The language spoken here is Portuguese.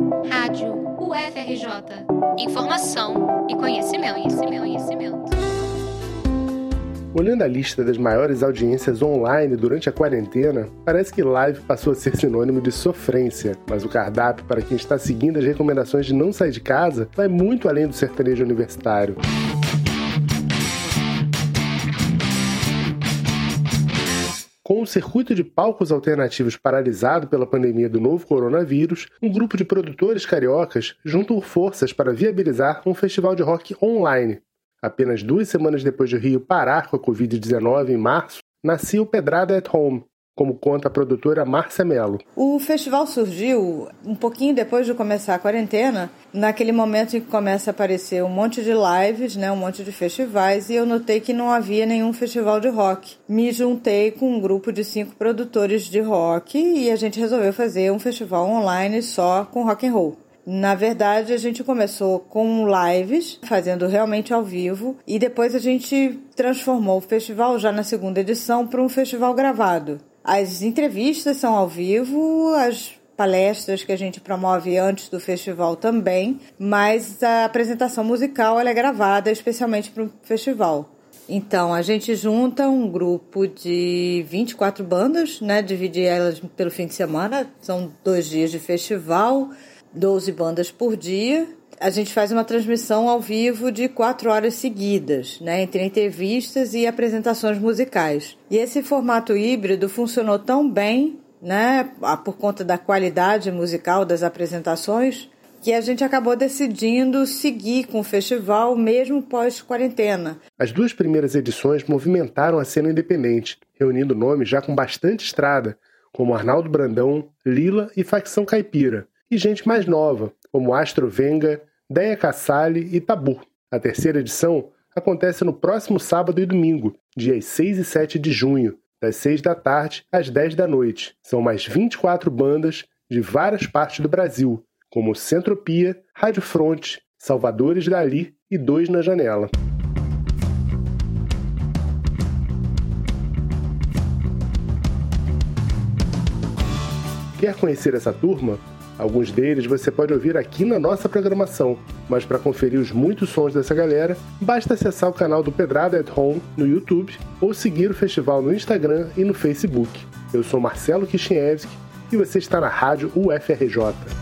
Rádio UFRJ. Informação e conhecimento, conhecimento, conhecimento. Olhando a lista das maiores audiências online durante a quarentena, parece que live passou a ser sinônimo de sofrência, mas o cardápio para quem está seguindo as recomendações de não sair de casa vai muito além do sertanejo universitário. Com o circuito de palcos alternativos paralisado pela pandemia do novo coronavírus, um grupo de produtores cariocas juntam forças para viabilizar um festival de rock online. Apenas duas semanas depois de Rio parar com a Covid-19 em março, nascia o Pedrada at Home, como conta a produtora Márcia Mello. O festival surgiu um pouquinho depois de começar a quarentena, naquele momento em que começa a aparecer um monte de lives, né, um monte de festivais, e eu notei que não havia nenhum festival de rock. Me juntei com um grupo de cinco produtores de rock e a gente resolveu fazer um festival online só com rock and roll. Na verdade, a gente começou com lives, fazendo realmente ao vivo, e depois a gente transformou o festival já na segunda edição para um festival gravado. As entrevistas são ao vivo, as palestras que a gente promove antes do festival também, mas a apresentação musical é gravada especialmente para o festival. Então, a gente junta um grupo de 24 bandas, né? Dividir elas pelo fim de semana, são dois dias de festival, 12 bandas por dia. A gente faz uma transmissão ao vivo de quatro horas seguidas, né, entre entrevistas e apresentações musicais. E esse formato híbrido funcionou tão bem, né, por conta da qualidade musical das apresentações, que a gente acabou decidindo seguir com o festival mesmo pós-quarentena. As duas primeiras edições movimentaram a cena independente, reunindo nomes já com bastante estrada, como Arnaldo Brandão, Lila e Facção Caipira, e gente mais nova, como Astro Venga, Deia Cassali e Tabu. A terceira edição acontece no próximo sábado e domingo, dias 6 e 7 de junho, das 6 da tarde às 10 da noite. São mais 24 bandas de várias partes do Brasil, como Centropia, Rádio Fronte, Salvadores Dali e Dois na Janela. Quer conhecer essa turma? Alguns deles você pode ouvir aqui na nossa programação, mas para conferir os muitos sons dessa galera, basta acessar o canal do Pedrada at Home no YouTube ou seguir o festival no Instagram e no Facebook. Eu sou Marcelo Kishinevski e você está na Rádio UFRJ.